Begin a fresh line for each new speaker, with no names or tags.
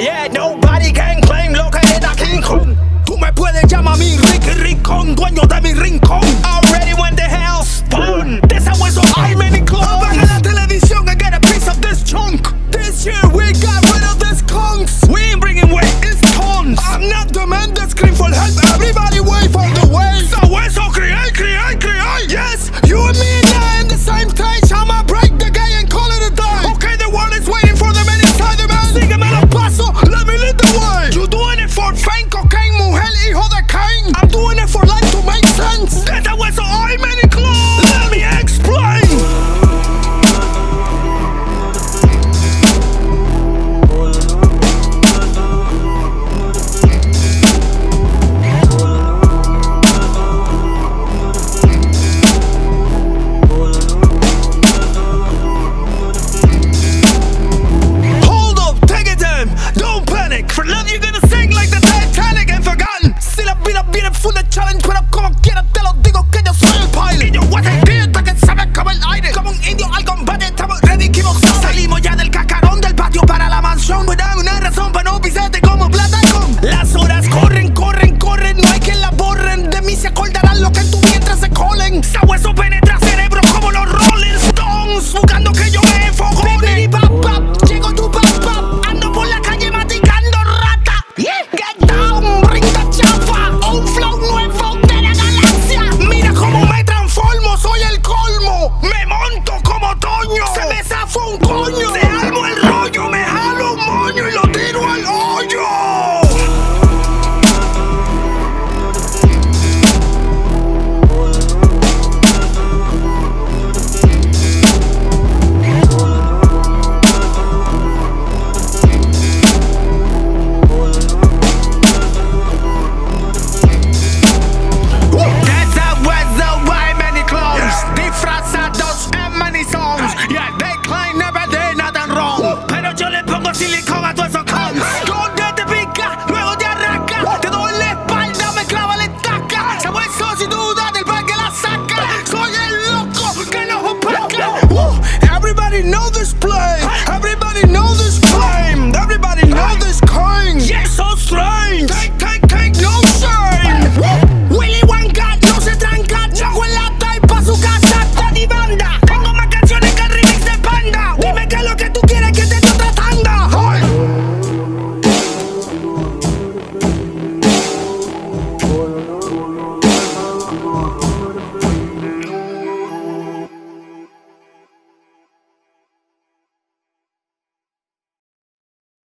yeah, nobody can claim local i can't Kong.